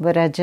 Vraj